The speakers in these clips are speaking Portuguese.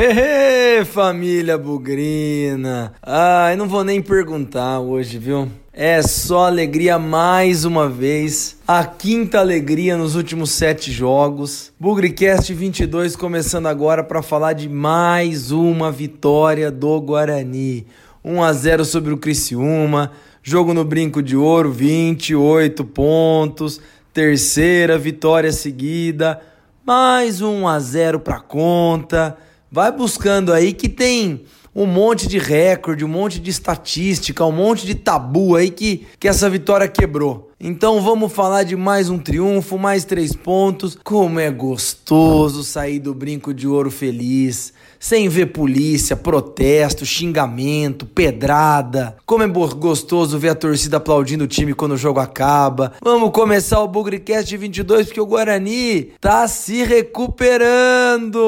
Hehe, família bugrina. Ai, não vou nem perguntar hoje, viu? É só alegria mais uma vez. A quinta alegria nos últimos sete jogos. Bugricast 22 começando agora para falar de mais uma vitória do Guarani. 1 a 0 sobre o Criciúma. Jogo no Brinco de Ouro, 28 pontos. Terceira vitória seguida. Mais 1 a 0 para conta. Vai buscando aí que tem um monte de recorde, um monte de estatística, um monte de tabu aí que, que essa vitória quebrou. Então vamos falar de mais um triunfo, mais três pontos. Como é gostoso sair do brinco de ouro feliz, sem ver polícia, protesto, xingamento, pedrada. Como é gostoso ver a torcida aplaudindo o time quando o jogo acaba. Vamos começar o Bugrecast 22 porque o Guarani tá se recuperando.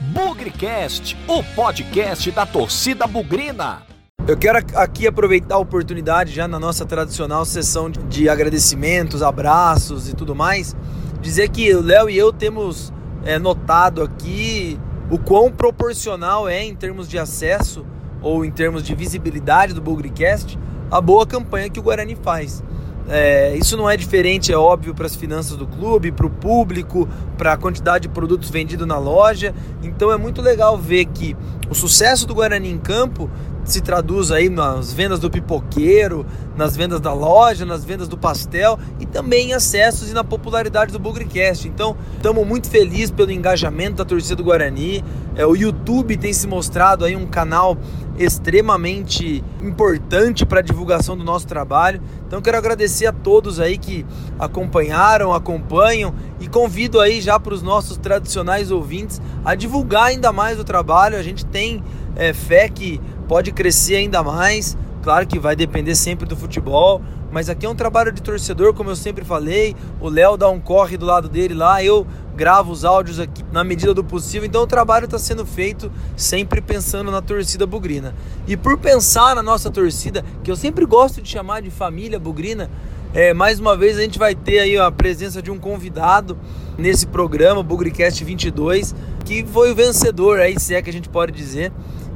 Bugrecast, o podcast da torcida bugrina. Eu quero aqui aproveitar a oportunidade, já na nossa tradicional sessão de agradecimentos, abraços e tudo mais, dizer que o Léo e eu temos é, notado aqui o quão proporcional é, em termos de acesso ou em termos de visibilidade do Bugrecast, a boa campanha que o Guarani faz. É, isso não é diferente, é óbvio, para as finanças do clube, para o público, para a quantidade de produtos vendidos na loja. Então é muito legal ver que o sucesso do Guarani em campo se traduz aí nas vendas do pipoqueiro, nas vendas da loja, nas vendas do pastel e também em acessos e na popularidade do Bugrecast. Então, estamos muito felizes pelo engajamento da torcida do Guarani. É, o YouTube tem se mostrado aí um canal extremamente importante para a divulgação do nosso trabalho. Então quero agradecer a todos aí que acompanharam, acompanham e convido aí já para os nossos tradicionais ouvintes a divulgar ainda mais o trabalho. A gente tem é, fé que pode crescer ainda mais. Claro que vai depender sempre do futebol, mas aqui é um trabalho de torcedor, como eu sempre falei. O Léo dá um corre do lado dele lá, eu gravo os áudios aqui na medida do possível. Então o trabalho está sendo feito sempre pensando na torcida bugrina. E por pensar na nossa torcida, que eu sempre gosto de chamar de família bugrina, é, mais uma vez a gente vai ter aí a presença de um convidado nesse programa, Bugricast 22, que foi o vencedor aí, se é que a gente pode dizer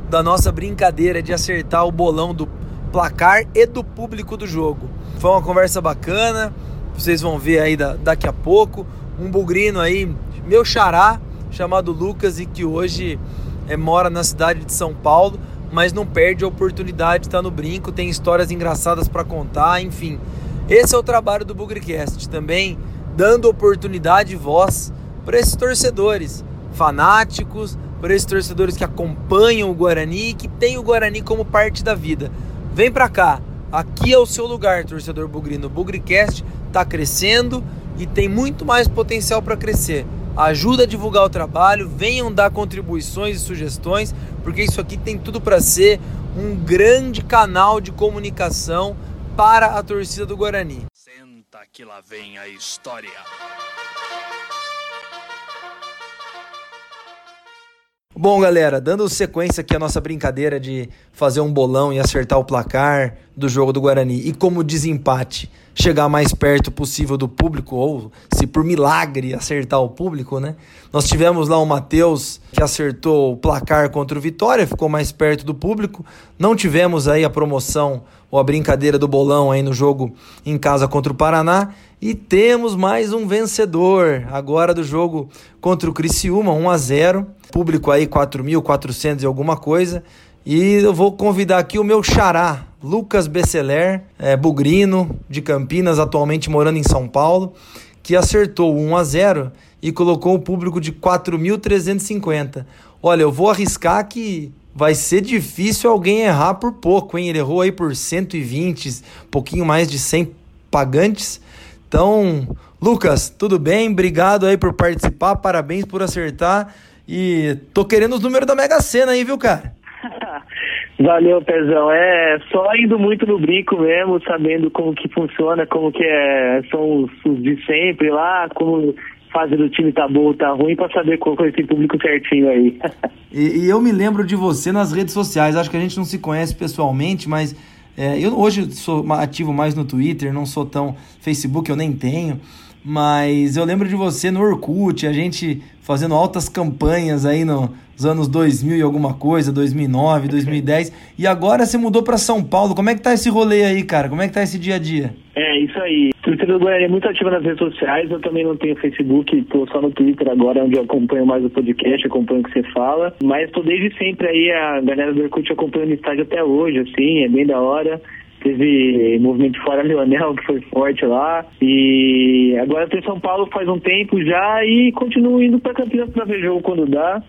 da nossa brincadeira de acertar o bolão do placar e do público do jogo. Foi uma conversa bacana, vocês vão ver aí da, daqui a pouco. Um bugrino aí, meu xará, chamado Lucas e que hoje é, mora na cidade de São Paulo, mas não perde a oportunidade de estar no brinco, tem histórias engraçadas para contar, enfim. Esse é o trabalho do Bugricast, também dando oportunidade e voz para esses torcedores fanáticos, por esses torcedores que acompanham o Guarani e que tem o Guarani como parte da vida. Vem pra cá, aqui é o seu lugar, torcedor bugrino. O Bugricast está crescendo e tem muito mais potencial para crescer. Ajuda a divulgar o trabalho, venham dar contribuições e sugestões, porque isso aqui tem tudo para ser um grande canal de comunicação para a torcida do Guarani. Senta que lá vem a história. Bom, galera, dando sequência aqui à nossa brincadeira de fazer um bolão e acertar o placar do jogo do Guarani e como desempate chegar mais perto possível do público ou se por milagre acertar o público, né? Nós tivemos lá o Matheus que acertou o placar contra o Vitória, ficou mais perto do público. Não tivemos aí a promoção ou a brincadeira do bolão aí no jogo em casa contra o Paraná e temos mais um vencedor agora do jogo contra o Criciúma, 1 a 0 público aí 4.400 e alguma coisa. E eu vou convidar aqui o meu xará, Lucas Besseler, é, bugrino, de Campinas, atualmente morando em São Paulo, que acertou 1 a 0 e colocou o público de 4.350. Olha, eu vou arriscar que vai ser difícil alguém errar por pouco, hein? Ele errou aí por 120, pouquinho mais de 100 pagantes. Então, Lucas, tudo bem? Obrigado aí por participar, parabéns por acertar. E tô querendo os números da Mega Sena aí, viu, cara? Valeu, Pezão. É só indo muito no brinco mesmo, sabendo como que funciona, como que é, são os, os de sempre lá, como fase do time tá boa ou tá ruim, pra saber qual é esse público certinho aí. e, e, eu me lembro de você nas redes sociais, acho que a gente não se conhece pessoalmente, mas é, eu hoje sou ativo mais no Twitter, não sou tão Facebook, eu nem tenho. Mas eu lembro de você no Orkut, a gente fazendo altas campanhas aí nos anos 2000 e alguma coisa, 2009, 2010, e agora você mudou para São Paulo. Como é que tá esse rolê aí, cara? Como é que tá esse dia a dia? É, isso aí. A torcida do Guarani é muito ativa nas redes sociais, eu também não tenho Facebook, tô só no Twitter agora, onde eu acompanho mais o podcast, acompanho o que você fala, mas tô desde sempre aí, a galera do Orkut acompanhando o estádio até hoje, assim, é bem da hora teve movimento fora Leonel, que foi forte lá. E agora estou em São Paulo faz um tempo já e continuo indo para Campinas para ver jogo quando dá.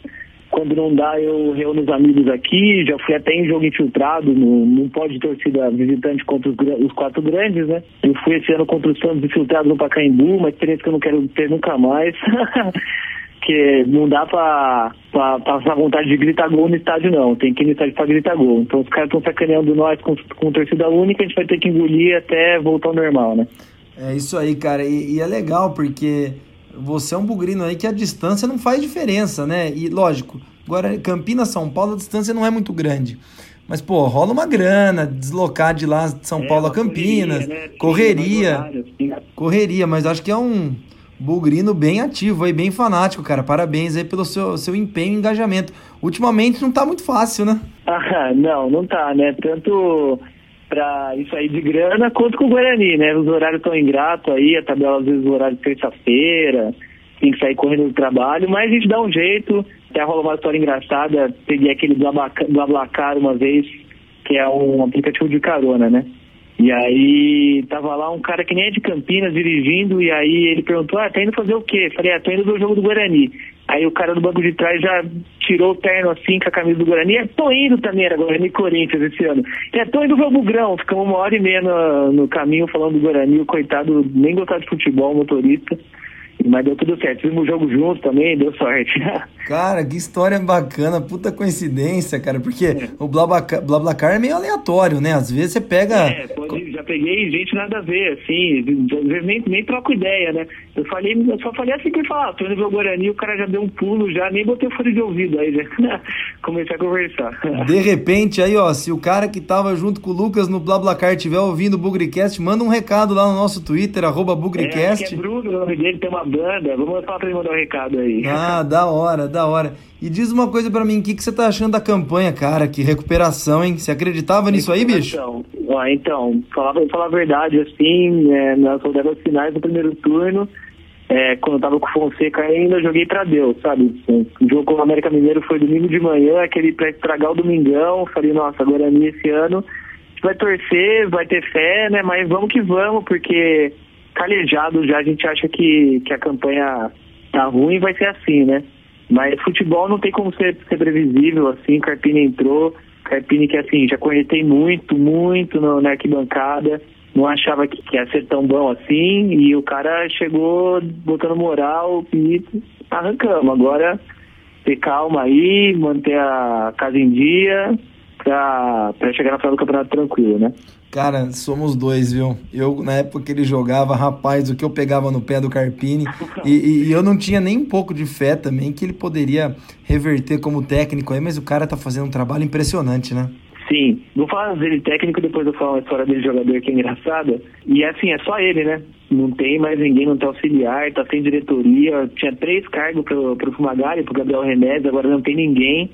Quando não dá, eu reúno os amigos aqui. Já fui até em jogo infiltrado, no, pode torcida visitante contra os, os, quatro grandes, né? Eu fui esse ano contra os Santos infiltrado no Pacaembu, uma experiência que eu não quero ter nunca mais. porque não dá pra, pra, passar vontade de gritar gol no estádio, não. Tem que ir no estádio pra gritar gol. Então os caras estão sacaneando nós com, com torcida única, a gente vai ter que engolir até voltar ao normal, né? É isso aí, cara. E, e é legal porque você é um bugrino aí que a distância não faz diferença, né? E lógico, agora Campinas, São Paulo, a distância não é muito grande. Mas, pô, rola uma grana, deslocar de lá de São é, Paulo a Campinas, correria, né? correria, correria, mas acho que é um, Bugrino bem ativo aí, bem fanático, cara. Parabéns aí pelo seu, seu empenho e engajamento. Ultimamente não tá muito fácil, né? Ah, não, não tá, né? Tanto pra isso aí de grana quanto com o Guarani, né? Os horários estão ingratos aí, a tabela às vezes o horário de terça-feira, tem que sair correndo do trabalho, mas a gente dá um jeito. Até rola uma história engraçada, peguei aquele Blablacar uma vez, que é um aplicativo de carona, né? E aí tava lá um cara que nem é de Campinas dirigindo, e aí ele perguntou, ah, tá indo fazer o quê? Falei, ah, tô indo ver o jogo do Guarani. Aí o cara do banco de trás já tirou o terno assim com a camisa do Guarani. É, tô indo também, era Guarani Corinthians esse ano. É, tô indo ver o Bugrão. Ficamos uma hora e meia no, no caminho falando do Guarani. O coitado nem gostava de futebol, motorista. Mas deu tudo certo. Fizemos o jogo junto também, deu sorte. Cara, que história bacana, puta coincidência, cara, porque é. o Blablacar, Blablacar é meio aleatório, né? Às vezes você pega. É, pode, já peguei gente nada a ver, assim, às vezes nem, nem troco ideia, né? Eu falei, eu só falei assim que falar, ah, tô indo ver o Guarani, o cara já deu um pulo, já nem botei o fone de ouvido aí, já comecei a conversar. De repente, aí, ó, se o cara que tava junto com o Lucas no Blablacar estiver ouvindo o Bugricast, manda um recado lá no nosso Twitter, arroba Bugricast. É, é Bruno, o nome dele tem uma banda, vamos falar pra ele mandar um recado aí. Ah, da hora, da hora. E diz uma coisa para mim, o que, que você tá achando da campanha, cara? Que recuperação, hein? Você acreditava nisso aí, bicho? Ah, então, falar, falar a verdade, assim, é, nas rodadas finais do primeiro turno, é, quando eu tava com o Fonseca ainda, joguei pra Deus, sabe? O jogo com o América Mineiro foi domingo de manhã, aquele pra estragar o domingão. Falei, nossa, é esse ano. Vai torcer, vai ter fé, né? Mas vamos que vamos, porque calejado já a gente acha que, que a campanha tá ruim vai ser assim, né? Mas futebol não tem como ser, ser previsível, assim, Carpini entrou, Carpini que assim, já conheci muito, muito no, na arquibancada, não achava que, que ia ser tão bom assim, e o cara chegou botando moral e arrancamos. Agora ter calma aí, manter a casa em dia, pra, pra chegar na final do campeonato tranquilo, né? Cara, somos dois, viu? Eu, na época que ele jogava, rapaz, o que eu pegava no pé do Carpini, e, e, eu não tinha nem um pouco de fé também que ele poderia reverter como técnico aí, mas o cara tá fazendo um trabalho impressionante, né? Sim, vou falar dele técnico, depois eu falo a história dele jogador que é engraçada. E assim, é só ele, né? Não tem mais ninguém, não tem auxiliar, tá sem diretoria. Tinha três cargos pro, pro Fumagalli, pro Gabriel Remédio, agora não tem ninguém,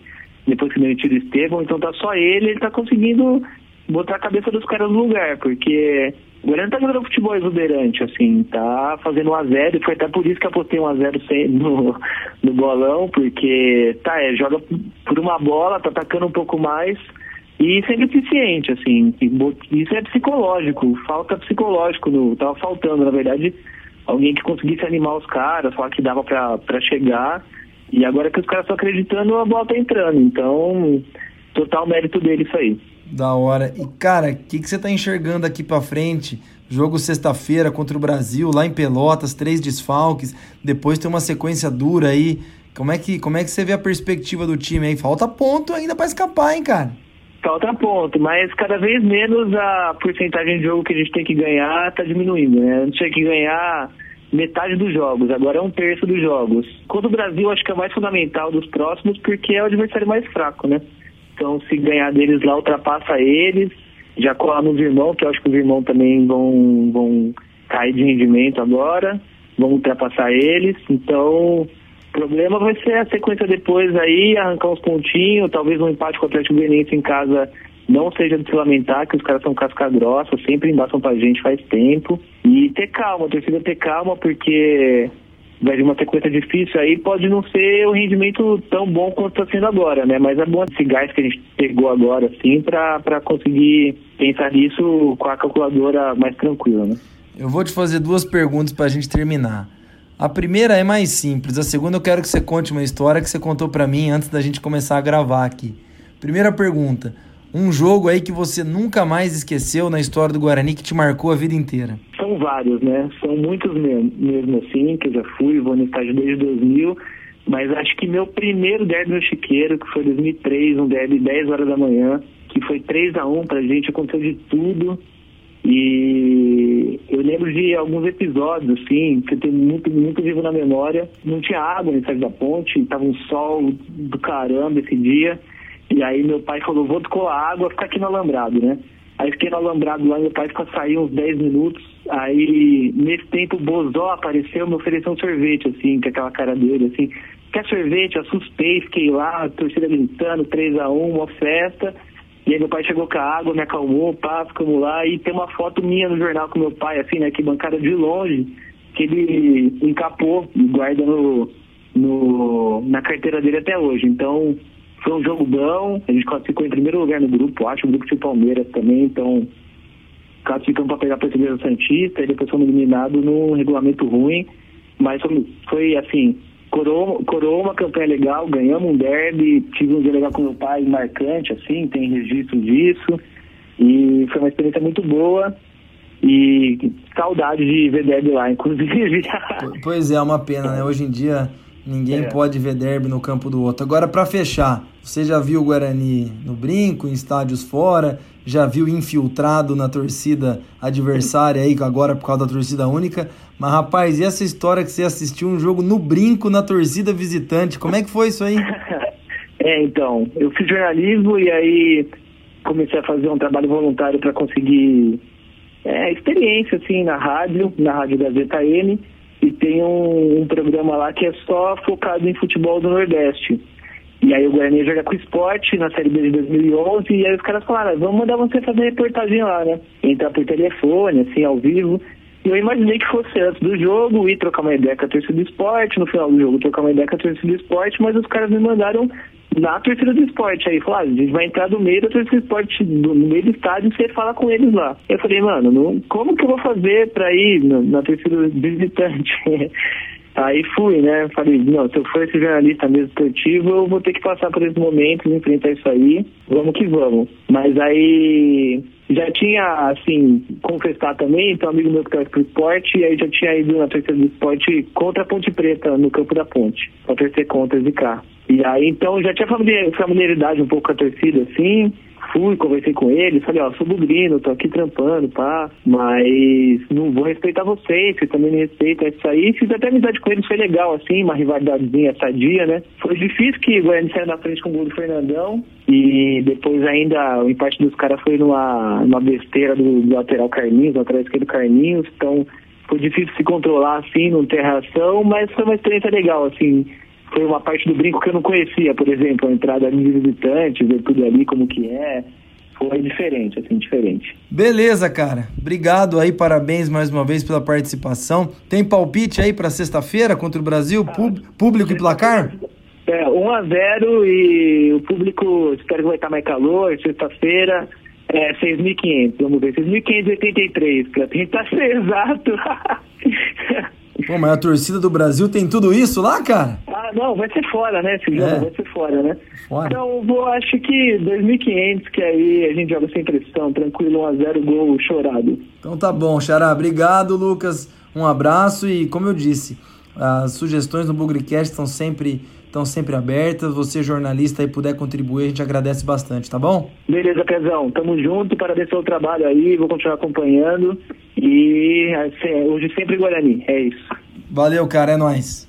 depois que demitiu o Estevão, então tá só ele, ele tá conseguindo botar a cabeça dos caras no lugar, porque o Guarani tá jogando futebol exuberante, assim, tá fazendo 1x0, e foi até por isso que apostei 1x0 no, no bolão, porque, tá, é, joga por uma bola, tá atacando um pouco mais, e sendo eficiente, assim, isso é psicológico, falta psicológico, no, tava faltando, na verdade, alguém que conseguisse animar os caras, falar que dava pra chegar, e agora que os caras estão acreditando, a bola tá entrando, então, total mérito dele isso aí. Da hora. E, cara, o que, que você tá enxergando aqui para frente? Jogo sexta-feira contra o Brasil, lá em Pelotas, três desfalques. Depois tem uma sequência dura aí. Como é que, como é que você vê a perspectiva do time aí? Falta ponto ainda para escapar, hein, cara? Falta ponto, mas cada vez menos a porcentagem de jogo que a gente tem que ganhar tá diminuindo, né? A gente tem que ganhar metade dos jogos, agora é um terço dos jogos. Quando o Brasil, acho que é mais fundamental dos próximos, porque é o adversário mais fraco, né? Então, se ganhar deles lá, ultrapassa eles, já cola nos irmãos, que eu acho que os irmãos também vão, vão cair de rendimento agora. vamos ultrapassar eles. Então, o problema vai ser a sequência depois aí, arrancar uns pontinhos, talvez um empate com o Atlético Goianiense em casa não seja de se lamentar, que os caras são casca grossa, sempre embaçam pra gente faz tempo. E ter calma, a ter calma, porque vai vir uma sequência difícil aí, pode não ser o rendimento tão bom quanto está sendo agora, né? Mas é bom esse gás que a gente pegou agora, assim, para conseguir pensar nisso com a calculadora mais tranquila, né? Eu vou te fazer duas perguntas para a gente terminar. A primeira é mais simples, a segunda eu quero que você conte uma história que você contou para mim antes da gente começar a gravar aqui. Primeira pergunta, um jogo aí que você nunca mais esqueceu na história do Guarani que te marcou a vida inteira? São vários, né? São muitos mesmo, mesmo assim, que eu já fui, vou no estádio desde 2000, mas acho que meu primeiro derby no Chiqueiro, que foi 2003, um derby 10 horas da manhã, que foi 3 a 1 pra gente, aconteceu de tudo. E eu lembro de alguns episódios, assim, que eu tenho muito, muito vivo na memória. Não tinha água no da ponte, tava um sol do caramba esse dia. E aí meu pai falou, vou colar água, ficar aqui no alambrado, né? Aí fiquei no alambrado lá, meu pai ficou saindo uns 10 minutos. Aí, nesse tempo, o Bozó apareceu, me ofereceu um sorvete, assim, com aquela cara dele, assim. Quer sorvete? Assustei, fiquei lá, torcida gritando, 3 a 1 uma festa. E aí meu pai chegou com a água, me acalmou, pá, ficamos lá. E tem uma foto minha no jornal com meu pai, assim, né, que bancada de longe, que ele encapou e guarda no, no, na carteira dele até hoje. Então, foi um jogo bom, a gente classificou em primeiro lugar no grupo, acho, o grupo de Palmeiras também, então classificamos para pegar a Portuguesa Santista e depois fomos eliminados num regulamento ruim, mas foi, foi assim, coroou, coroou uma campanha legal, ganhamos um derby, tive um dia legal com meu pai, marcante, assim, tem registro disso, e foi uma experiência muito boa, e saudade de ver derby lá, inclusive. Pois é, uma pena, né? Hoje em dia Ninguém é. pode ver derby no campo do outro. Agora, para fechar, você já viu o Guarani no brinco, em estádios fora, já viu infiltrado na torcida adversária aí, agora por causa da torcida única. Mas, rapaz, e essa história que você assistiu um jogo no brinco na torcida visitante? Como é que foi isso aí? é, então, eu fiz jornalismo e aí comecei a fazer um trabalho voluntário para conseguir é, experiência, assim, na rádio, na Rádio Gazeta N e tem um, um, programa lá que é só focado em futebol do Nordeste. E aí o Guarani joga com esporte na Série B de 2011 e aí os caras falaram, ah, vamos mandar você fazer reportagem lá, né? Entrar por telefone, assim, ao vivo. E eu imaginei que fosse antes do jogo, ir trocar uma ideia com a torcida do esporte, no final do jogo trocar uma ideia com a torcida do esporte, mas os caras me mandaram na torcida do esporte. Aí falaram, ah, a gente vai entrar no meio da torcida do esporte, no meio do estádio, e você fala com eles lá. Eu falei, mano, não, como que eu vou fazer pra ir na, na torcida visitante? Aí fui, né? Falei, não, se eu for esse jornalista mesmo esportivo, eu vou ter que passar por esses momentos, enfrentar isso aí, vamos que vamos. Mas aí já tinha, assim, confessar também, então amigo meu que torce pro esporte, e aí já tinha ido na torcida do esporte contra a Ponte Preta, no campo da Ponte, pra torcer contra de cá. E aí, então, já tinha familiaridade um pouco com a torcida, assim. Fui, conversei com eles, falei, ó, sou bugrino, tô aqui trampando, pá, mas não vou respeitar vocês, vocês também me respeitam, é isso aí. Fiz até amizade com eles, foi legal, assim, uma rivalidadezinha sadia, né? Foi difícil que o Goiânia saiu na frente com o gol do Fernandão, e depois ainda o empate dos caras foi numa, numa besteira do, do lateral Carlinhos, lateral esquerdo Carlinhos, então foi difícil se controlar, assim, não ter reação, mas foi uma experiência legal, assim, foi uma parte do brinco que eu não conhecia, por exemplo, a entrada de visitantes, ver tudo ali como que é. Foi diferente, assim, diferente. Beleza, cara. Obrigado aí, parabéns mais uma vez pela participação. Tem palpite aí para sexta-feira contra o Brasil? Pub, público e placar? É, 1 a 0 e o público, espero que vai estar mais calor, sexta-feira, é 6.500, vamos ver, 6.583, para tentar ser exato. Pô, mas a torcida do Brasil tem tudo isso lá, cara? Ah, não, vai ser fora, né? Esse jogo é. vai ser fora, né? Fora. Então, vou, acho que 2.500, que aí a gente joga sem pressão, tranquilo, 1x0, gol chorado. Então tá bom, Xará. Obrigado, Lucas. Um abraço e, como eu disse, as sugestões no Bugrecast estão sempre estão sempre abertas. Você, jornalista, aí puder contribuir, a gente agradece bastante, tá bom? Beleza, Pezão. Tamo junto, parabéns pelo trabalho aí, vou continuar acompanhando. E assim, hoje sempre Guarani, é isso. Valeu, cara, é nóis.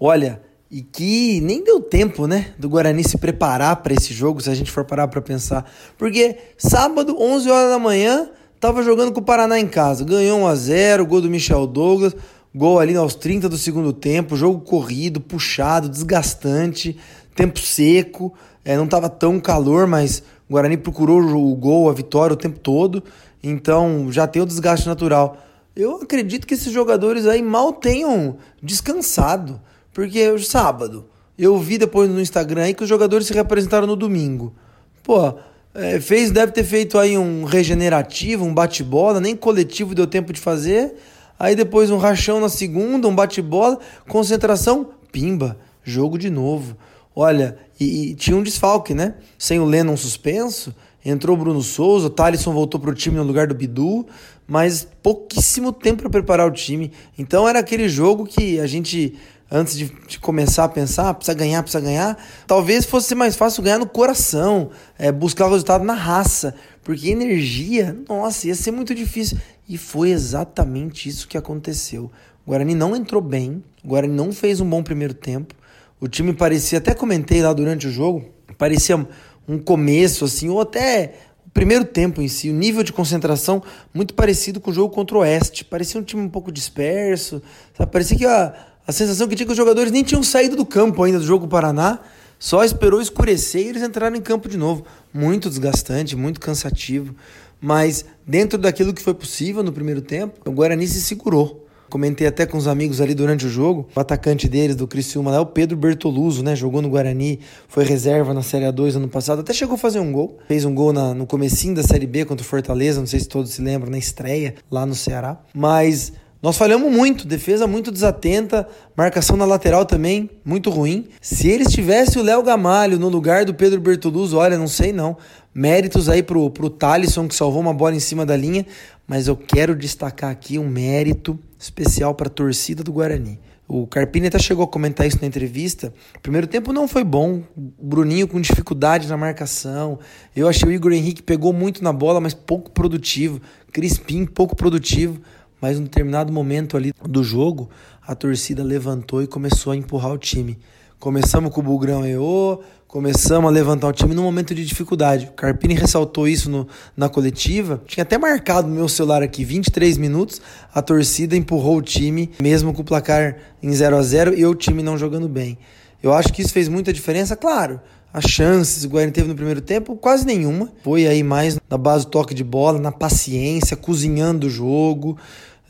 Olha, e que nem deu tempo, né, do Guarani se preparar para esse jogo, se a gente for parar para pensar. Porque sábado, 11 horas da manhã, tava jogando com o Paraná em casa, ganhou 1 a 0, gol do Michel Douglas, gol ali aos 30 do segundo tempo, jogo corrido, puxado, desgastante, tempo seco, é, não tava tão calor, mas o Guarani procurou o gol, a vitória o tempo todo, então já tem o desgaste natural. Eu acredito que esses jogadores aí mal tenham descansado. Porque hoje sábado, eu vi depois no Instagram aí que os jogadores se representaram no domingo. Pô, é, fez, deve ter feito aí um regenerativo, um bate-bola, nem coletivo deu tempo de fazer. Aí depois um rachão na segunda, um bate-bola, concentração, pimba, jogo de novo. Olha, e, e, tinha um desfalque, né? Sem o Lennon suspenso, entrou o Bruno Souza, o Thalisson voltou pro time no lugar do Bidu, mas pouquíssimo tempo para preparar o time. Então era aquele jogo que a gente antes de, de, começar a pensar, precisa ganhar, precisa ganhar, talvez fosse mais fácil ganhar no coração, é, buscar o resultado na raça, porque energia, nossa, ia ser muito difícil. E foi exatamente isso que aconteceu. O Guarani não entrou bem, o Guarani não fez um bom primeiro tempo, o time parecia, até comentei lá durante o jogo, parecia um começo assim, ou até o primeiro tempo em si, o nível de concentração muito parecido com o jogo contra o Oeste. Parecia um time um pouco disperso, sabe? parecia que a, a sensação que tinha que os jogadores nem tinham saído do campo ainda do jogo Paraná, só esperou escurecer e eles entraram em campo de novo. Muito desgastante, muito cansativo, mas dentro daquilo que foi possível no primeiro tempo, o Guarani se segurou. Comentei até com os amigos ali durante o jogo. O atacante deles, do Criciúma, é o Pedro Bertoluso, né? Jogou no Guarani, foi reserva na Série A2 ano passado. Até chegou a fazer um gol. Fez um gol na, no comecinho da Série B contra o Fortaleza, não sei se todos se lembram, na estreia lá no Ceará. Mas nós falhamos muito, defesa muito desatenta, marcação na lateral também muito ruim. Se eles tivessem o Léo Gamalho no lugar do Pedro Bertoluso, olha, não sei não. Méritos aí pro, pro Thalisson, que salvou uma bola em cima da linha, mas eu quero destacar aqui um mérito especial para a torcida do Guarani. O Carpini até chegou a comentar isso na entrevista. O primeiro tempo não foi bom. O Bruninho com dificuldade na marcação. Eu achei o Igor Henrique pegou muito na bola, mas pouco produtivo. Crispim, pouco produtivo mas em um determinado momento ali do jogo, a torcida levantou e começou a empurrar o time. Começamos com o Bugrão EO, começamos a levantar o time num momento de dificuldade. O Carpini ressaltou isso no, na coletiva. Tinha até marcado no meu celular aqui 23 minutos. A torcida empurrou o time, mesmo com o placar em 0 a 0 e o time não jogando bem. Eu acho que isso fez muita diferença, claro. As chances o Guarani teve no primeiro tempo, quase nenhuma. Foi aí mais na base do toque de bola, na paciência, cozinhando o jogo.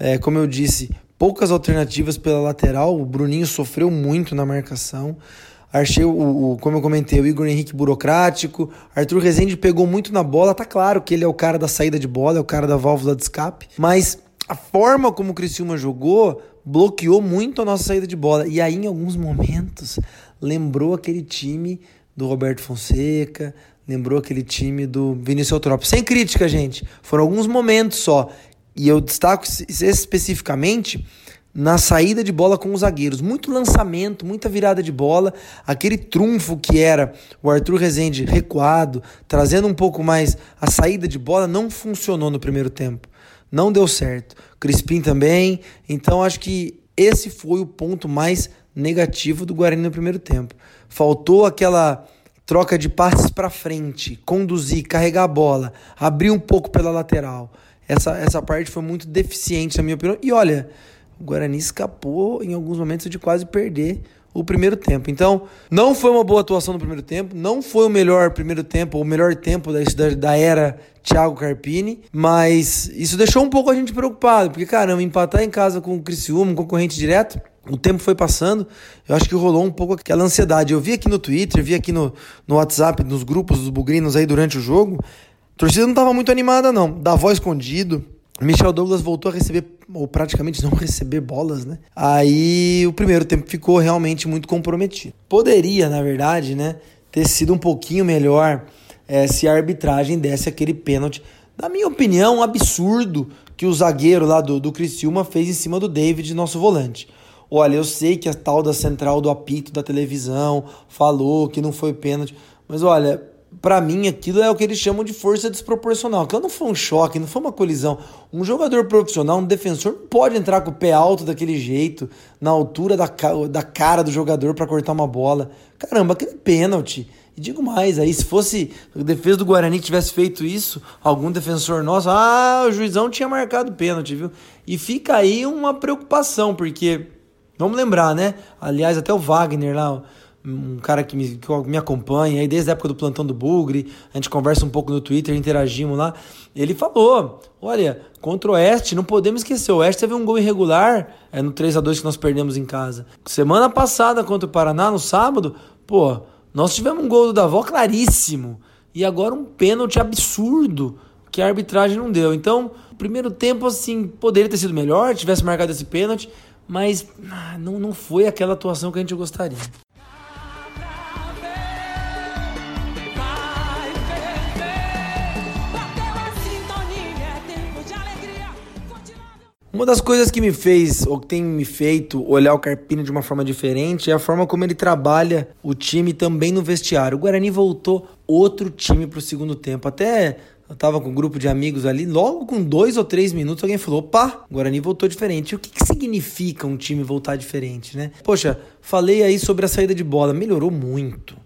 É, como eu disse, poucas alternativas pela lateral. O Bruninho sofreu muito na marcação. Achei, o, o, como eu comentei, o Igor Henrique burocrático. Arthur Rezende pegou muito na bola. Tá claro que ele é o cara da saída de bola, é o cara da válvula de escape. Mas a forma como o Criciúma jogou bloqueou muito a nossa saída de bola. E aí, em alguns momentos, lembrou aquele time do Roberto Fonseca, lembrou aquele time do Vinícius Eutrópio. Sem crítica, gente. Foram alguns momentos só. E eu destaco especificamente na saída de bola com os zagueiros. Muito lançamento, muita virada de bola. Aquele trunfo que era o Arthur Rezende recuado, trazendo um pouco mais a saída de bola, não funcionou no primeiro tempo. Não deu certo. Crispim também. Então acho que esse foi o ponto mais negativo do Guarani no primeiro tempo. Faltou aquela troca de passes para frente, conduzir, carregar a bola, abrir um pouco pela lateral. Essa, essa parte foi muito deficiente, na minha opinião. E olha, o Guarani escapou em alguns momentos de quase perder o primeiro tempo. Então, não foi uma boa atuação no primeiro tempo, não foi o melhor primeiro tempo, o melhor tempo da, da era Thiago Carpini, mas isso deixou um pouco a gente preocupado, porque caramba, empatar em casa com o Criciúma, um concorrente direto, o tempo foi passando, eu acho que rolou um pouco aquela ansiedade. Eu vi aqui no Twitter, vi aqui no, no WhatsApp, nos grupos dos bugrinos aí durante o jogo, a torcida não estava muito animada, não. Davó escondido. Michel Douglas voltou a receber, ou praticamente não receber bolas, né? Aí o primeiro tempo ficou realmente muito comprometido. Poderia, na verdade, né, ter sido um pouquinho melhor é, se a arbitragem desse aquele pênalti. Na minha opinião, um absurdo que o zagueiro lá do, do Criciúma fez em cima do David, nosso volante. Olha, eu sei que a tal da central do apito da televisão falou que não foi pênalti, mas olha, para mim, aquilo é o que eles chamam de força desproporcional. Aquilo não foi um choque, não foi uma colisão. Um jogador profissional, um defensor, pode entrar com o pé alto daquele jeito, na altura da, da cara do jogador para cortar uma bola. Caramba, aquele pênalti. E digo mais, aí se fosse a defesa do Guarani tivesse feito isso, algum defensor nosso, ah, o juizão tinha marcado pênalti, viu? E fica aí uma preocupação, porque, vamos lembrar, né? Aliás, até o Wagner lá, um cara que me, que me acompanha aí desde a época do plantão do Bugre, a gente conversa um pouco no Twitter, interagimos lá. Ele falou: olha, contra o Oeste, não podemos esquecer, o Oeste teve um gol irregular é, no 3 a 2 que nós perdemos em casa. Semana passada contra o Paraná, no sábado, pô, nós tivemos um gol do Davó claríssimo. E agora um pênalti absurdo que a arbitragem não deu. Então, primeiro tempo, assim, poderia ter sido melhor, tivesse marcado esse pênalti, mas ah, não, não foi aquela atuação que a gente gostaria. Uma das coisas que me fez, ou que tem me feito olhar o Carpini de uma forma diferente, é a forma como ele trabalha o time também no vestiário. O Guarani voltou outro time para o segundo tempo. Até eu tava com um grupo de amigos ali, logo com dois ou três minutos, alguém falou: opa, o Guarani voltou diferente. o que, que significa um time voltar diferente, né? Poxa, falei aí sobre a saída de bola, melhorou muito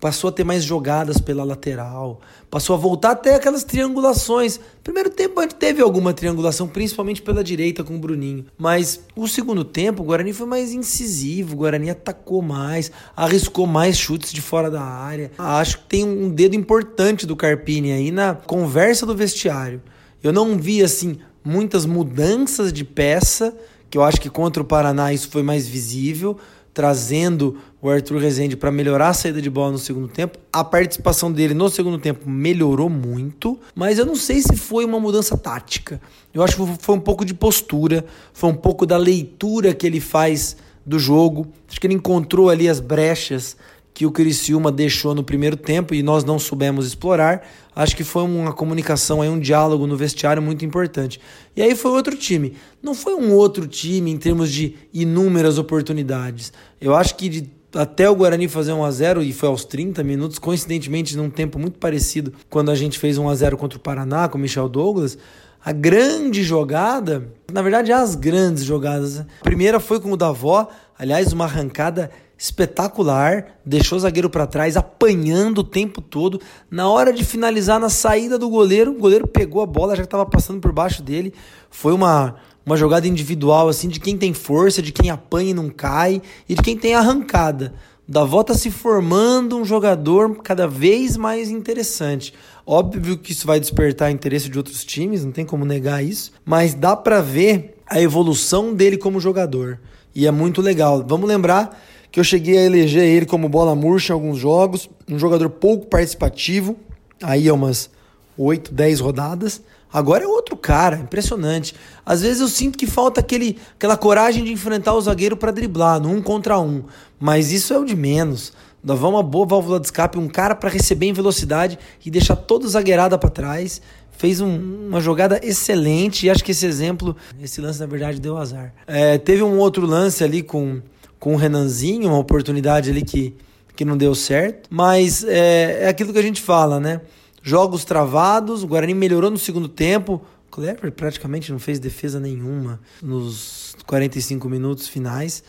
passou a ter mais jogadas pela lateral, passou a voltar até aquelas triangulações. Primeiro tempo teve alguma triangulação, principalmente pela direita com o Bruninho, mas o segundo tempo o Guarani foi mais incisivo, o Guarani atacou mais, arriscou mais chutes de fora da área. Acho que tem um dedo importante do Carpini aí na conversa do vestiário. Eu não vi assim muitas mudanças de peça, que eu acho que contra o Paraná isso foi mais visível trazendo o Arthur Rezende para melhorar a saída de bola no segundo tempo. A participação dele no segundo tempo melhorou muito, mas eu não sei se foi uma mudança tática. Eu acho que foi um pouco de postura, foi um pouco da leitura que ele faz do jogo. Acho que ele encontrou ali as brechas que o Criciúma deixou no primeiro tempo e nós não soubemos explorar. Acho que foi uma comunicação, aí, um diálogo no vestiário muito importante. E aí foi outro time. Não foi um outro time em termos de inúmeras oportunidades. Eu acho que de, até o Guarani fazer 1 a 0 e foi aos 30 minutos, coincidentemente num tempo muito parecido quando a gente fez 1 a 0 contra o Paraná com o Michel Douglas, a grande jogada, na verdade as grandes jogadas. A primeira foi com o Davó, aliás, uma arrancada espetacular, deixou o zagueiro para trás, apanhando o tempo todo. Na hora de finalizar na saída do goleiro, o goleiro pegou a bola, já estava passando por baixo dele. Foi uma, uma jogada individual assim de quem tem força, de quem apanha e não cai e de quem tem arrancada. Da volta se formando um jogador cada vez mais interessante. Óbvio que isso vai despertar interesse de outros times, não tem como negar isso, mas dá para ver a evolução dele como jogador. E é muito legal. Vamos lembrar que eu cheguei a eleger ele como bola murcha em alguns jogos, um jogador pouco participativo, aí é umas 8, 10 rodadas. Agora é outro cara, impressionante. Às vezes eu sinto que falta aquele, aquela coragem de enfrentar o zagueiro para driblar, no um contra um. Mas isso é o de menos. Vamos uma boa válvula de escape, um cara para receber em velocidade e deixar todo zagueirada para trás. Fez um, uma jogada excelente e acho que esse exemplo, esse lance na verdade deu azar. É, teve um outro lance ali com com o Renanzinho, uma oportunidade ali que, que não deu certo. Mas é, é aquilo que a gente fala, né? Jogos travados, o Guarani melhorou no segundo tempo. O Kleber praticamente não fez defesa nenhuma nos 45 minutos finais.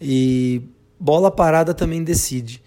E bola parada também decide.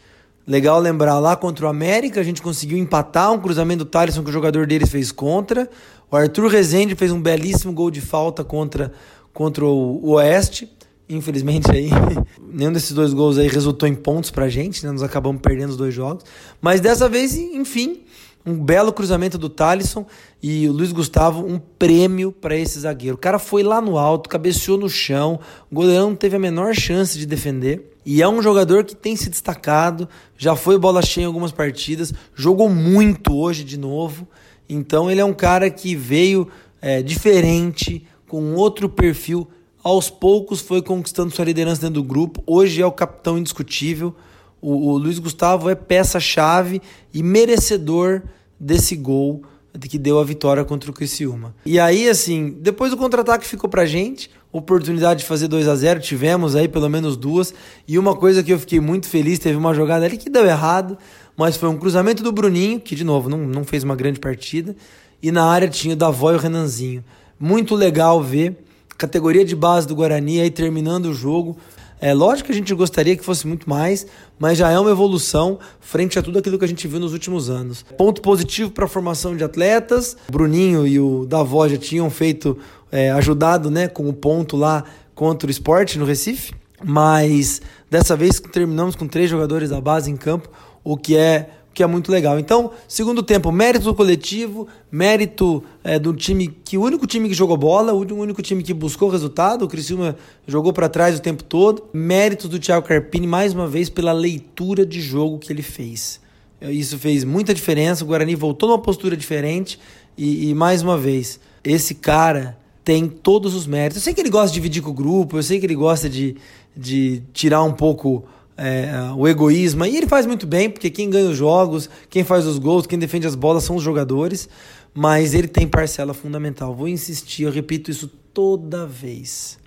Legal lembrar lá contra o América, a gente conseguiu empatar um cruzamento do Thaleson que o jogador deles fez contra. O Arthur Rezende fez um belíssimo gol de falta contra, contra o Oeste. Infelizmente aí, nenhum desses dois gols aí resultou em pontos pra gente, né? Nós acabamos perdendo os dois jogos. Mas dessa vez, enfim, um belo cruzamento do Thalisson e o Luiz Gustavo, um prêmio para esse zagueiro. O cara foi lá no alto, cabeceou no chão, o goleirão não teve a menor chance de defender. E é um jogador que tem se destacado, já foi bola cheia em algumas partidas, jogou muito hoje de novo. Então ele é um cara que veio é, diferente, com outro perfil aos poucos foi conquistando sua liderança dentro do grupo. Hoje é o capitão indiscutível. O, o Luiz Gustavo é peça-chave e merecedor desse gol que deu a vitória contra o Criciúma. E aí, assim, depois o contra-ataque ficou pra gente, oportunidade de fazer 2 a 0 tivemos aí pelo menos duas, e uma coisa que eu fiquei muito feliz, teve uma jogada ali que deu errado, mas foi um cruzamento do Bruninho, que de novo não, não fez uma grande partida, e na área tinha o Davó e o Renanzinho. Muito legal ver, categoria de base do Guarani aí terminando o jogo, é lógico que a gente gostaria que fosse muito mais, mas já é uma evolução frente a tudo aquilo que a gente viu nos últimos anos. Ponto positivo para a formação de atletas. O Bruninho e o Davó já tinham feito, é, ajudado né, com o ponto lá contra o esporte no Recife, mas dessa vez terminamos com três jogadores da base em campo, o que é que é muito legal. Então, segundo tempo, mérito coletivo, mérito é, do time que o único time que jogou bola, o único time que buscou resultado, o Criciúma jogou para trás o tempo todo. Mérito do Thiago Carpini mais uma vez pela leitura de jogo que ele fez. Isso fez muita diferença. O Guarani voltou numa postura diferente e, e mais uma vez, esse cara tem todos os méritos. Eu sei que ele gosta de dividir com o grupo, eu sei que ele gosta de, de tirar um pouco é, o egoísmo. E ele faz muito bem, porque quem ganha os jogos, quem faz os gols, quem defende as bolas são os jogadores. Mas ele tem parcela fundamental. Vou insistir, eu repito isso toda vez.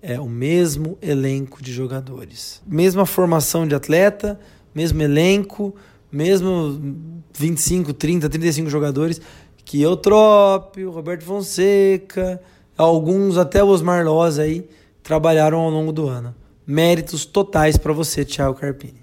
É o mesmo elenco de jogadores. Mesma formação de atleta, mesmo elenco, mesmo 25, 30, 35 jogadores que Eutrópio, Roberto Fonseca, alguns até o Osmar Loz aí trabalharam ao longo do ano. Méritos totais para você, Thiago Carpini.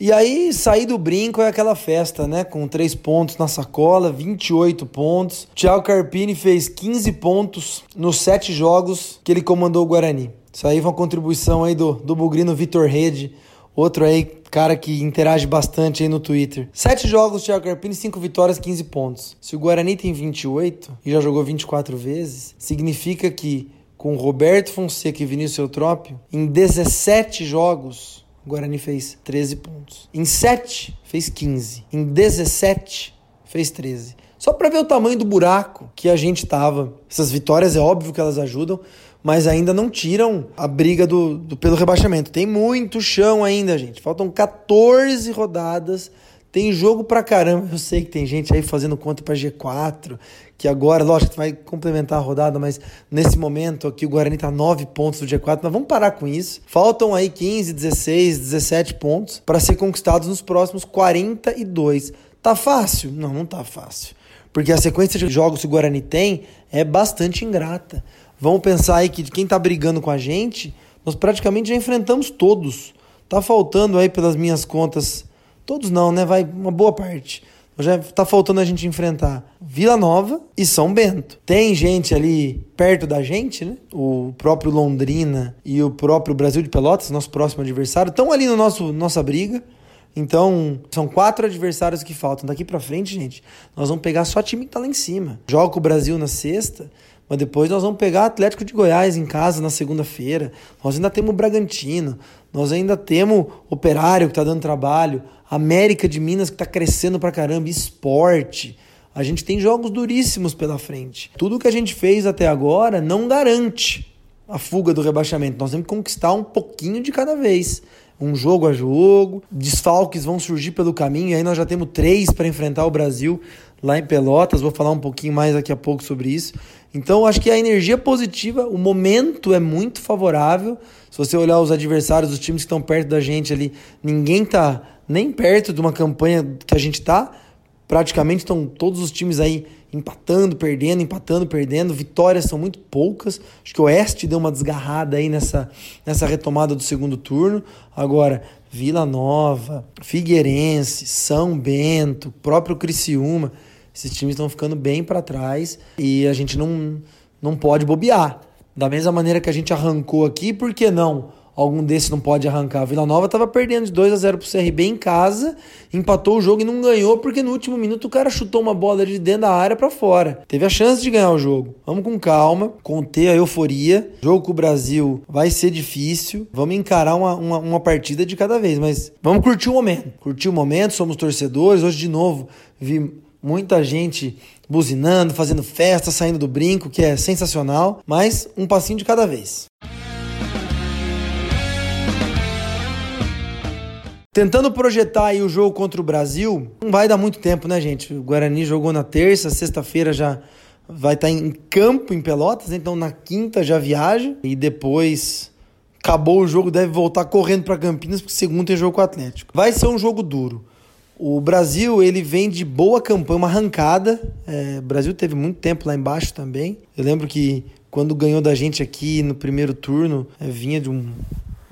E aí, sair do brinco é aquela festa, né? Com três pontos na sacola, 28 pontos. Thiago Carpini fez 15 pontos nos sete jogos que ele comandou o Guarani. Isso aí foi uma contribuição aí do, do Bugrino Vitor Rede, Outro aí, cara que interage bastante aí no Twitter. Sete jogos, Thiago Carpini, cinco vitórias, 15 pontos. Se o Guarani tem 28 e já jogou 24 vezes, significa que com Roberto Fonseca e Vinícius Eutrópio, em 17 jogos, o Guarani fez 13 pontos. Em 7, fez 15. Em 17, fez 13. Só para ver o tamanho do buraco que a gente tava. Essas vitórias é óbvio que elas ajudam, mas ainda não tiram a briga do, do, pelo rebaixamento. Tem muito chão ainda, gente. Faltam 14 rodadas. Tem jogo pra caramba. Eu sei que tem gente aí fazendo conta para G4, que agora, lógico, vai complementar a rodada, mas nesse momento aqui o Guarani tá 9 pontos do G4. Mas vamos parar com isso. Faltam aí 15, 16, 17 pontos para ser conquistados nos próximos 42. Tá fácil? Não, não tá fácil. Porque a sequência de jogos que o Guarani tem é bastante ingrata. Vamos pensar aí que quem está brigando com a gente, nós praticamente já enfrentamos todos. Tá faltando aí pelas minhas contas, todos não, né? Vai uma boa parte. Já tá faltando a gente enfrentar Vila Nova e São Bento. Tem gente ali perto da gente, né? O próprio Londrina e o próprio Brasil de Pelotas, nosso próximo adversário, estão ali no nosso nossa briga. Então, são quatro adversários que faltam. Daqui para frente, gente, nós vamos pegar só time que tá lá em cima. Joga o Brasil na sexta, mas depois nós vamos pegar Atlético de Goiás em casa na segunda-feira. Nós ainda temos Bragantino. Nós ainda temos Operário que está dando trabalho. América de Minas que está crescendo pra caramba. Esporte. A gente tem jogos duríssimos pela frente. Tudo que a gente fez até agora não garante a fuga do rebaixamento. Nós temos que conquistar um pouquinho de cada vez. Um jogo a jogo. Desfalques vão surgir pelo caminho. E aí nós já temos três para enfrentar o Brasil lá em Pelotas. Vou falar um pouquinho mais daqui a pouco sobre isso. Então, acho que a energia positiva, o momento é muito favorável. Se você olhar os adversários, os times que estão perto da gente ali, ninguém está nem perto de uma campanha que a gente está. Praticamente estão todos os times aí empatando, perdendo, empatando, perdendo. Vitórias são muito poucas. Acho que o Oeste deu uma desgarrada aí nessa, nessa retomada do segundo turno. Agora, Vila Nova, Figueirense, São Bento, próprio Criciúma. Esses times estão ficando bem para trás e a gente não, não pode bobear. Da mesma maneira que a gente arrancou aqui, por que não? Algum desses não pode arrancar. A Vila Nova estava perdendo de 2 a 0 pro CRB em casa, empatou o jogo e não ganhou porque no último minuto o cara chutou uma bola de dentro da área para fora. Teve a chance de ganhar o jogo. Vamos com calma, conter a euforia. O jogo com o Brasil vai ser difícil. Vamos encarar uma, uma, uma partida de cada vez, mas vamos curtir o momento. Curtir o momento, somos torcedores. Hoje, de novo, vi muita gente buzinando, fazendo festa, saindo do brinco, que é sensacional, mas um passinho de cada vez. Tentando projetar aí o jogo contra o Brasil, não vai dar muito tempo, né, gente? O Guarani jogou na terça, sexta-feira já vai estar em campo em Pelotas, então na quinta já viaja e depois acabou o jogo, deve voltar correndo para Campinas, porque segundo tem jogo com o Atlético. Vai ser um jogo duro. O Brasil, ele vem de boa campanha, uma arrancada. É, o Brasil teve muito tempo lá embaixo também. Eu lembro que quando ganhou da gente aqui no primeiro turno, é, vinha de um,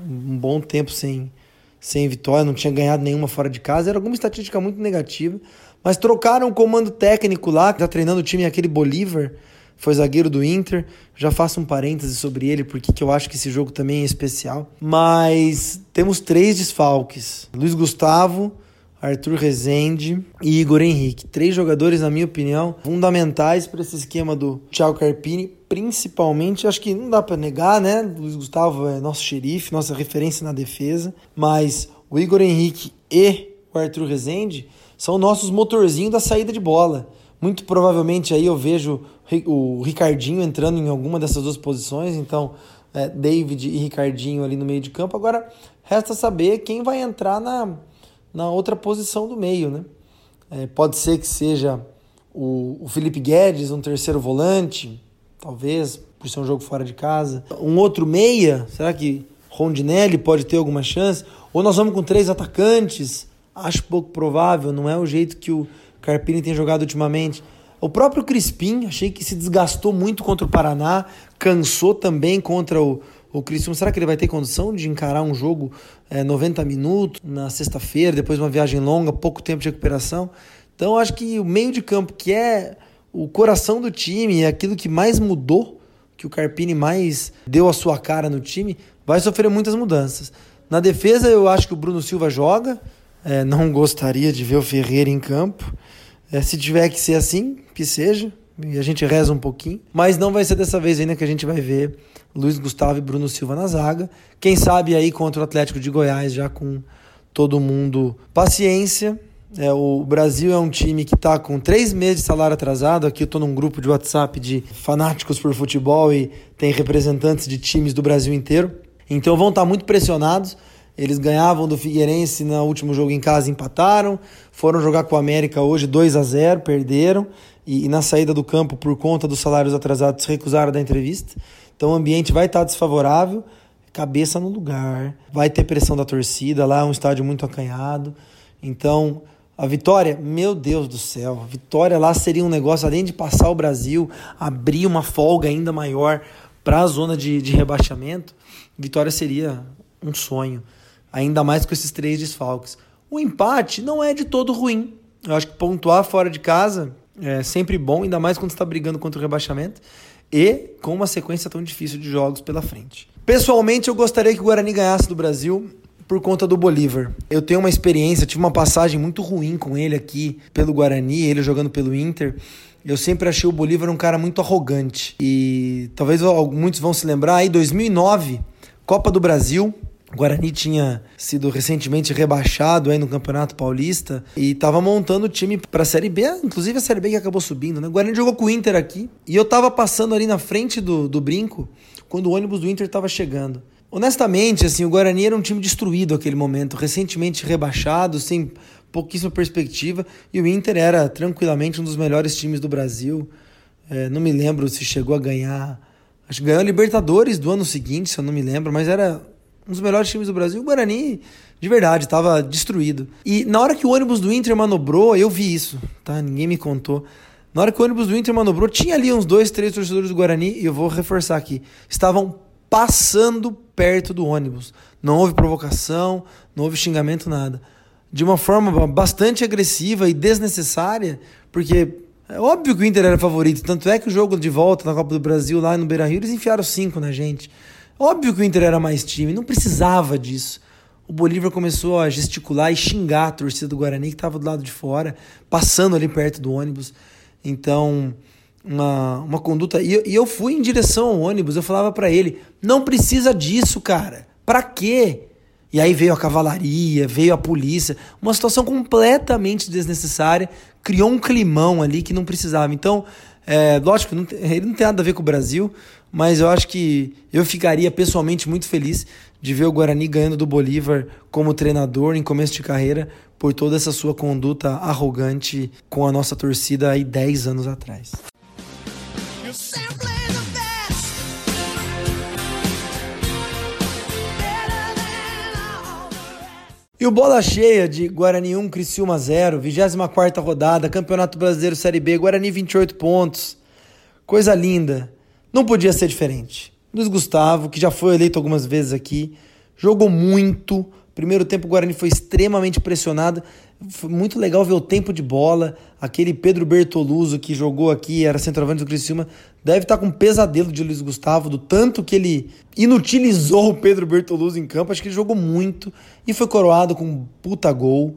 um bom tempo sem, sem vitória, não tinha ganhado nenhuma fora de casa. Era alguma estatística muito negativa. Mas trocaram o comando técnico lá, que tá treinando o time, aquele Bolívar, foi zagueiro do Inter. Já faço um parêntese sobre ele, porque eu acho que esse jogo também é especial. Mas temos três desfalques: Luiz Gustavo, Arthur Rezende e Igor Henrique. Três jogadores, na minha opinião, fundamentais para esse esquema do Thiago Carpini, principalmente, acho que não dá para negar, né? Luiz Gustavo é nosso xerife, nossa referência na defesa, mas o Igor Henrique e o Arthur Rezende são nossos motorzinhos da saída de bola. Muito provavelmente aí eu vejo o Ricardinho entrando em alguma dessas duas posições, então é, David e Ricardinho ali no meio de campo. Agora resta saber quem vai entrar na na outra posição do meio, né? É, pode ser que seja o, o Felipe Guedes, um terceiro volante, talvez, por ser um jogo fora de casa. Um outro meia, será que Rondinelli pode ter alguma chance? Ou nós vamos com três atacantes? Acho pouco provável, não é o jeito que o Carpini tem jogado ultimamente. O próprio Crispim, achei que se desgastou muito contra o Paraná, cansou também contra o, o Cristiano, será que ele vai ter condição de encarar um jogo é, 90 minutos na sexta-feira, depois de uma viagem longa, pouco tempo de recuperação? Então, acho que o meio de campo, que é o coração do time, é aquilo que mais mudou, que o Carpini mais deu a sua cara no time, vai sofrer muitas mudanças. Na defesa, eu acho que o Bruno Silva joga. É, não gostaria de ver o Ferreira em campo. É, se tiver que ser assim, que seja. E a gente reza um pouquinho. Mas não vai ser dessa vez ainda que a gente vai ver Luiz Gustavo e Bruno Silva na zaga. Quem sabe aí contra o Atlético de Goiás, já com todo mundo paciência. É, o Brasil é um time que está com três meses de salário atrasado. Aqui eu estou num grupo de WhatsApp de fanáticos por futebol e tem representantes de times do Brasil inteiro. Então vão estar tá muito pressionados. Eles ganhavam do Figueirense no último jogo em casa, empataram. Foram jogar com o América hoje 2 a 0 perderam e, e, na saída do campo, por conta dos salários atrasados, se recusaram da entrevista. Então o ambiente vai estar desfavorável, cabeça no lugar, vai ter pressão da torcida, lá é um estádio muito acanhado. Então a vitória, meu Deus do céu, a vitória lá seria um negócio, além de passar o Brasil, abrir uma folga ainda maior para a zona de, de rebaixamento, vitória seria um sonho, ainda mais com esses três desfalques. O empate não é de todo ruim. Eu acho que pontuar fora de casa é sempre bom, ainda mais quando está brigando contra o rebaixamento e com uma sequência tão difícil de jogos pela frente. Pessoalmente, eu gostaria que o Guarani ganhasse do Brasil por conta do Bolívar. Eu tenho uma experiência, tive uma passagem muito ruim com ele aqui pelo Guarani, ele jogando pelo Inter. Eu sempre achei o Bolívar um cara muito arrogante. E talvez muitos vão se lembrar aí, 2009, Copa do Brasil, Guarani tinha sido recentemente rebaixado aí no Campeonato Paulista e estava montando o time para a Série B, inclusive a Série B que acabou subindo, né? O Guarani jogou com o Inter aqui e eu estava passando ali na frente do, do brinco quando o ônibus do Inter estava chegando. Honestamente, assim, o Guarani era um time destruído naquele momento, recentemente rebaixado, sem pouquíssima perspectiva, e o Inter era tranquilamente um dos melhores times do Brasil. É, não me lembro se chegou a ganhar. Acho que ganhou a Libertadores do ano seguinte, se eu não me lembro, mas era um dos melhores times do Brasil. O Guarani, de verdade, estava destruído. E na hora que o ônibus do Inter manobrou, eu vi isso, tá? Ninguém me contou. Na hora que o ônibus do Inter manobrou, tinha ali uns dois, três torcedores do Guarani, e eu vou reforçar aqui. Estavam passando perto do ônibus. Não houve provocação, não houve xingamento, nada. De uma forma bastante agressiva e desnecessária, porque é óbvio que o Inter era favorito. Tanto é que o jogo de volta na Copa do Brasil, lá no Beira Rio, eles enfiaram cinco na gente. Óbvio que o Inter era mais time, não precisava disso. O Bolívar começou a gesticular e xingar a torcida do Guarani que estava do lado de fora, passando ali perto do ônibus. Então, uma, uma conduta. E, e eu fui em direção ao ônibus, eu falava para ele: não precisa disso, cara. Pra quê? E aí veio a cavalaria, veio a polícia, uma situação completamente desnecessária, criou um climão ali que não precisava. Então, é, lógico, não, ele não tem nada a ver com o Brasil, mas eu acho que eu ficaria pessoalmente muito feliz de ver o Guarani ganhando do Bolívar como treinador em começo de carreira por toda essa sua conduta arrogante com a nossa torcida aí 10 anos atrás. E o bola cheia de Guarani 1, Criciúma 0, 24 rodada, Campeonato Brasileiro Série B, Guarani 28 pontos. Coisa linda. Não podia ser diferente. Luiz Gustavo, que já foi eleito algumas vezes aqui, jogou muito. Primeiro tempo o Guarani foi extremamente pressionado. Foi muito legal ver o tempo de bola. Aquele Pedro Bertoluso que jogou aqui, era centroavante do Criciúma, deve estar com um pesadelo de Luiz Gustavo, do tanto que ele inutilizou o Pedro Bertoluso em campo. Acho que ele jogou muito e foi coroado com um puta gol.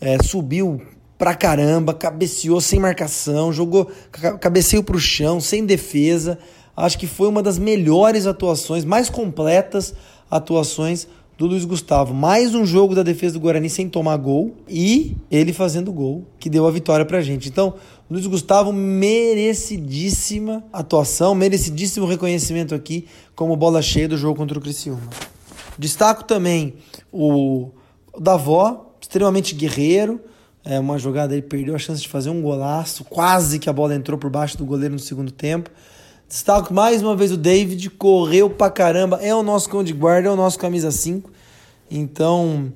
É, subiu pra caramba, cabeceou sem marcação, jogou cabeceio pro chão, sem defesa. Acho que foi uma das melhores atuações, mais completas atuações do Luiz Gustavo. Mais um jogo da defesa do Guarani sem tomar gol e ele fazendo gol, que deu a vitória pra gente. Então, Luiz Gustavo, merecidíssima atuação, merecidíssimo reconhecimento aqui como bola cheia do jogo contra o Criciúma. Destaco também o Davó, extremamente guerreiro, é, uma jogada aí, perdeu a chance de fazer um golaço, quase que a bola entrou por baixo do goleiro no segundo tempo. Destaco mais uma vez o David, correu pra caramba, é o nosso cão de guarda, é o nosso camisa 5. Então,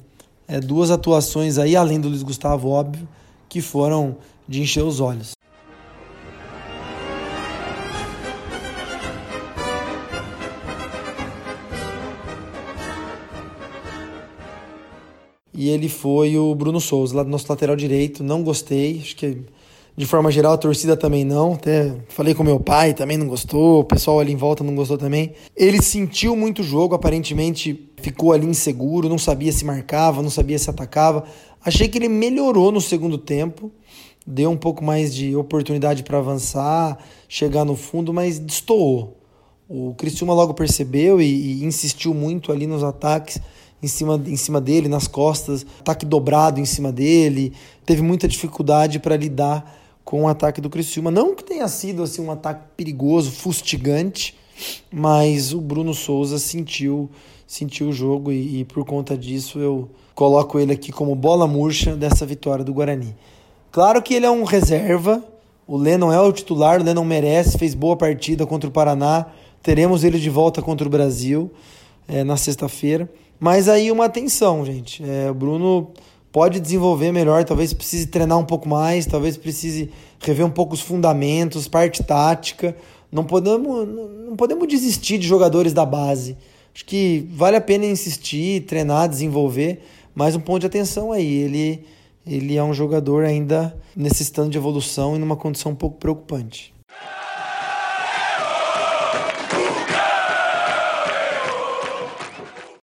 é, duas atuações aí, além do Luiz Gustavo, óbvio, que foram de encher os olhos. e ele foi o Bruno Souza, lá do nosso lateral direito. Não gostei, acho que de forma geral a torcida também não. Até falei com meu pai, também não gostou, o pessoal ali em volta não gostou também. Ele sentiu muito o jogo, aparentemente ficou ali inseguro, não sabia se marcava, não sabia se atacava. Achei que ele melhorou no segundo tempo, deu um pouco mais de oportunidade para avançar, chegar no fundo, mas destoou. O Criciúma logo percebeu e, e insistiu muito ali nos ataques em cima, em cima dele, nas costas, ataque dobrado em cima dele. Teve muita dificuldade para lidar com o ataque do Criciúma. Não que tenha sido assim um ataque perigoso, fustigante, mas o Bruno Souza sentiu sentiu o jogo e, e por conta disso eu coloco ele aqui como bola murcha dessa vitória do Guarani. Claro que ele é um reserva, o Lennon é o titular, o Lennon merece, fez boa partida contra o Paraná, teremos ele de volta contra o Brasil é, na sexta-feira. Mas aí uma atenção, gente. É, o Bruno pode desenvolver melhor, talvez precise treinar um pouco mais, talvez precise rever um pouco os fundamentos, parte tática. Não podemos, não podemos desistir de jogadores da base. Acho que vale a pena insistir, treinar, desenvolver, mas um ponto de atenção aí. Ele, ele é um jogador ainda necessitando de evolução e numa condição um pouco preocupante.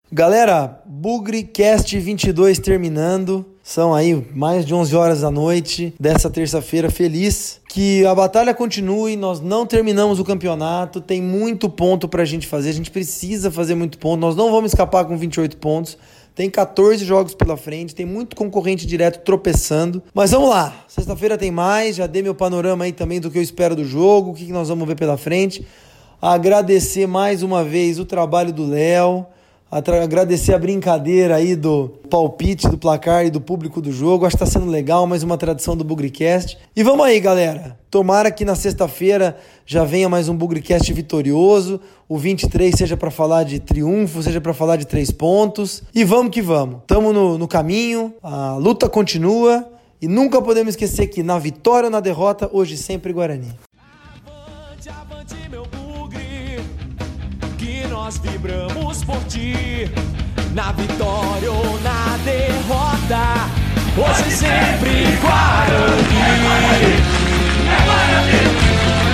Galera, BugriCast 22 terminando. São aí mais de 11 horas da noite dessa terça-feira feliz. Que a batalha continue, nós não terminamos o campeonato, tem muito ponto pra gente fazer, a gente precisa fazer muito ponto, nós não vamos escapar com 28 pontos. Tem 14 jogos pela frente, tem muito concorrente direto tropeçando. Mas vamos lá, sexta-feira tem mais, já dei meu panorama aí também do que eu espero do jogo, o que nós vamos ver pela frente. Agradecer mais uma vez o trabalho do Léo agradecer a brincadeira aí do palpite do placar e do público do jogo. Acho que está sendo legal, mais uma tradição do Bugricast. E vamos aí, galera. Tomara que na sexta-feira já venha mais um Bugricast vitorioso. O 23 seja para falar de triunfo, seja para falar de três pontos. E vamos que vamos. Estamos no, no caminho, a luta continua. E nunca podemos esquecer que na vitória ou na derrota, hoje sempre Guarani. nós vibramos por ti, na vitória ou na derrota, hoje sempre Guarani. É Guarani, é Guarani,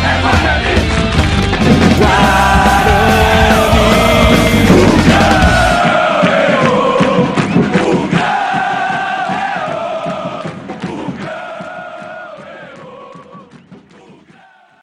é Guarani. Guarani. Guarani.